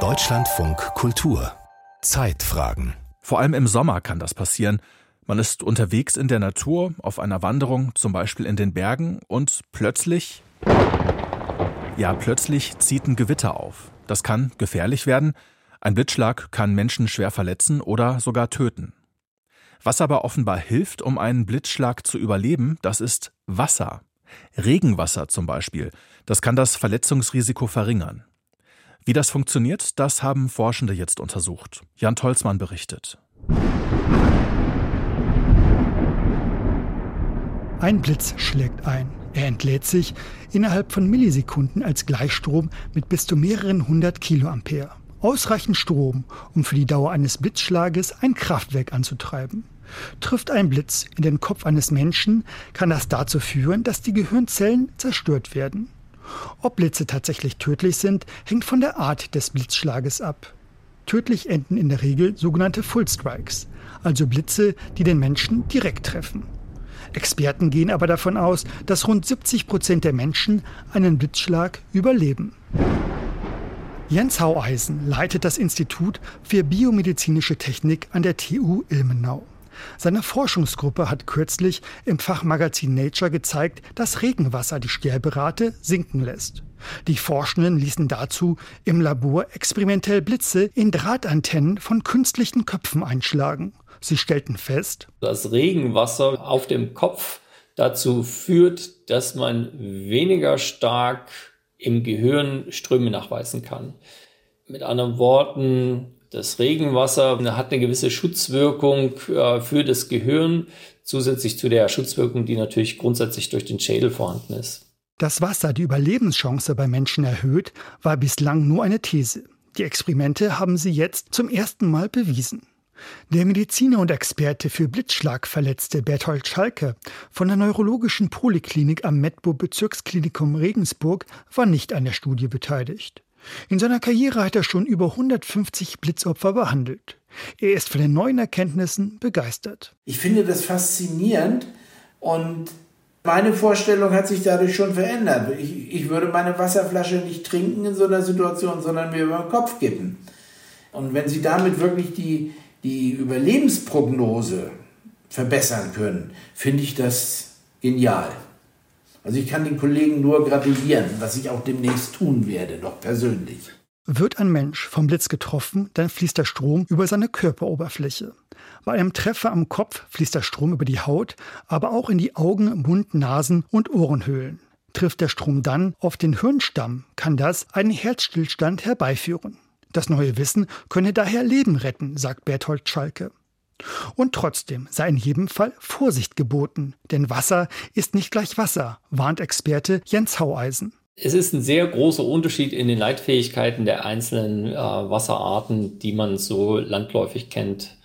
Deutschlandfunk Kultur Zeitfragen Vor allem im Sommer kann das passieren. Man ist unterwegs in der Natur, auf einer Wanderung, zum Beispiel in den Bergen, und plötzlich, ja, plötzlich zieht ein Gewitter auf. Das kann gefährlich werden. Ein Blitzschlag kann Menschen schwer verletzen oder sogar töten. Was aber offenbar hilft, um einen Blitzschlag zu überleben, das ist Wasser. Regenwasser zum Beispiel. Das kann das Verletzungsrisiko verringern. Wie das funktioniert, das haben Forschende jetzt untersucht. Jan Tolzmann berichtet. Ein Blitz schlägt ein. Er entlädt sich innerhalb von Millisekunden als Gleichstrom mit bis zu mehreren hundert Kiloampere. Ausreichend Strom, um für die Dauer eines Blitzschlages ein Kraftwerk anzutreiben. Trifft ein Blitz in den Kopf eines Menschen, kann das dazu führen, dass die Gehirnzellen zerstört werden. Ob Blitze tatsächlich tödlich sind, hängt von der Art des Blitzschlages ab. Tödlich enden in der Regel sogenannte Full Strikes, also Blitze, die den Menschen direkt treffen. Experten gehen aber davon aus, dass rund 70 Prozent der Menschen einen Blitzschlag überleben. Jens Haueisen leitet das Institut für biomedizinische Technik an der TU Ilmenau. Seine Forschungsgruppe hat kürzlich im Fachmagazin Nature gezeigt, dass Regenwasser die Sterberate sinken lässt. Die Forschenden ließen dazu im Labor experimentell Blitze in Drahtantennen von künstlichen Köpfen einschlagen. Sie stellten fest, dass Regenwasser auf dem Kopf dazu führt, dass man weniger stark im Gehirn Ströme nachweisen kann. Mit anderen Worten, das Regenwasser hat eine gewisse Schutzwirkung äh, für das Gehirn, zusätzlich zu der Schutzwirkung, die natürlich grundsätzlich durch den Schädel vorhanden ist. Dass Wasser die Überlebenschance bei Menschen erhöht, war bislang nur eine These. Die Experimente haben sie jetzt zum ersten Mal bewiesen. Der Mediziner und Experte für Blitzschlagverletzte Berthold Schalke von der Neurologischen Poliklinik am Medbo Bezirksklinikum Regensburg war nicht an der Studie beteiligt. In seiner Karriere hat er schon über 150 Blitzopfer behandelt. Er ist von den neuen Erkenntnissen begeistert. Ich finde das faszinierend und meine Vorstellung hat sich dadurch schon verändert. Ich, ich würde meine Wasserflasche nicht trinken in so einer Situation, sondern mir über den Kopf kippen. Und wenn Sie damit wirklich die, die Überlebensprognose verbessern können, finde ich das genial. Also ich kann den Kollegen nur gratulieren, was ich auch demnächst tun werde, noch persönlich. Wird ein Mensch vom Blitz getroffen, dann fließt der Strom über seine Körperoberfläche. Bei einem Treffer am Kopf fließt der Strom über die Haut, aber auch in die Augen, Mund, Nasen und Ohrenhöhlen. Trifft der Strom dann auf den Hirnstamm, kann das einen Herzstillstand herbeiführen. Das neue Wissen könne daher Leben retten, sagt Berthold Schalke. Und trotzdem sei in jedem Fall Vorsicht geboten, denn Wasser ist nicht gleich Wasser, warnt Experte Jens Haueisen. Es ist ein sehr großer Unterschied in den Leitfähigkeiten der einzelnen äh, Wasserarten, die man so landläufig kennt.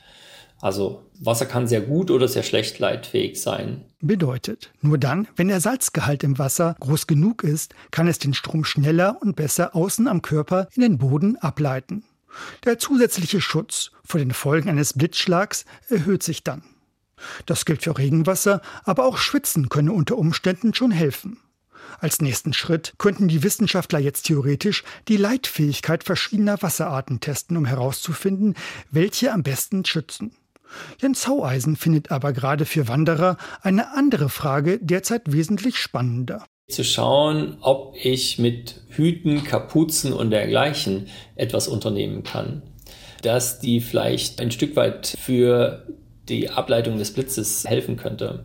Also Wasser kann sehr gut oder sehr schlecht leitfähig sein. Bedeutet, nur dann, wenn der Salzgehalt im Wasser groß genug ist, kann es den Strom schneller und besser außen am Körper in den Boden ableiten. Der zusätzliche Schutz vor den Folgen eines Blitzschlags erhöht sich dann. Das gilt für Regenwasser, aber auch Schwitzen könne unter Umständen schon helfen. Als nächsten Schritt könnten die Wissenschaftler jetzt theoretisch die Leitfähigkeit verschiedener Wasserarten testen, um herauszufinden, welche am besten schützen. Jens Haueisen findet aber gerade für Wanderer eine andere Frage derzeit wesentlich spannender zu schauen, ob ich mit Hüten, Kapuzen und dergleichen etwas unternehmen kann, dass die vielleicht ein Stück weit für die Ableitung des Blitzes helfen könnte.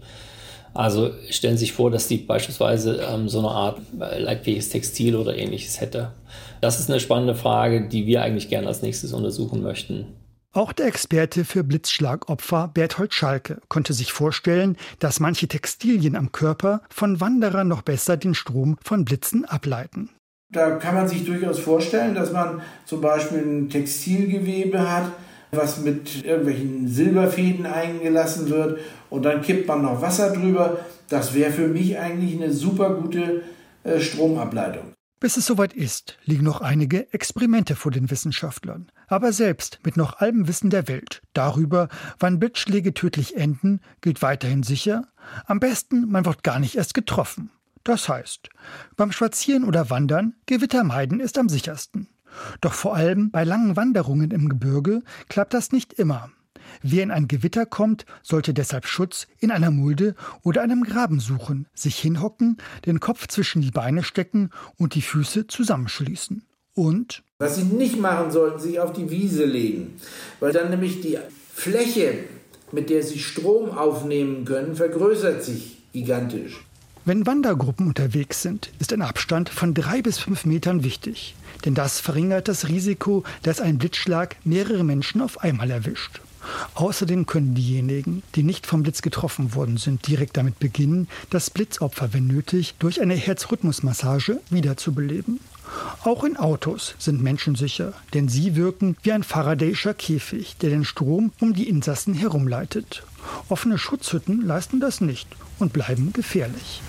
Also stellen Sie sich vor, dass die beispielsweise ähm, so eine Art äh, leitfähiges Textil oder ähnliches hätte. Das ist eine spannende Frage, die wir eigentlich gerne als nächstes untersuchen möchten. Auch der Experte für Blitzschlagopfer Berthold Schalke konnte sich vorstellen, dass manche Textilien am Körper von Wanderern noch besser den Strom von Blitzen ableiten. Da kann man sich durchaus vorstellen, dass man zum Beispiel ein Textilgewebe hat, was mit irgendwelchen Silberfäden eingelassen wird und dann kippt man noch Wasser drüber. Das wäre für mich eigentlich eine super gute äh, Stromableitung. Bis es soweit ist, liegen noch einige Experimente vor den Wissenschaftlern. Aber selbst mit noch allem Wissen der Welt darüber, wann Blitzschläge tödlich enden, gilt weiterhin sicher, am besten man wird gar nicht erst getroffen. Das heißt, beim Spazieren oder Wandern Gewitter meiden ist am sichersten. Doch vor allem bei langen Wanderungen im Gebirge klappt das nicht immer. Wer in ein Gewitter kommt, sollte deshalb Schutz in einer Mulde oder einem Graben suchen, sich hinhocken, den Kopf zwischen die Beine stecken und die Füße zusammenschließen. Und was Sie nicht machen sollten, sich auf die Wiese legen, weil dann nämlich die Fläche, mit der Sie Strom aufnehmen können, vergrößert sich gigantisch. Wenn Wandergruppen unterwegs sind, ist ein Abstand von drei bis fünf Metern wichtig, denn das verringert das Risiko, dass ein Blitzschlag mehrere Menschen auf einmal erwischt. Außerdem können diejenigen, die nicht vom Blitz getroffen worden sind, direkt damit beginnen, das Blitzopfer, wenn nötig, durch eine Herzrhythmusmassage wiederzubeleben. Auch in Autos sind Menschen sicher, denn sie wirken wie ein Faradayischer Käfig, der den Strom um die Insassen herumleitet. Offene Schutzhütten leisten das nicht und bleiben gefährlich.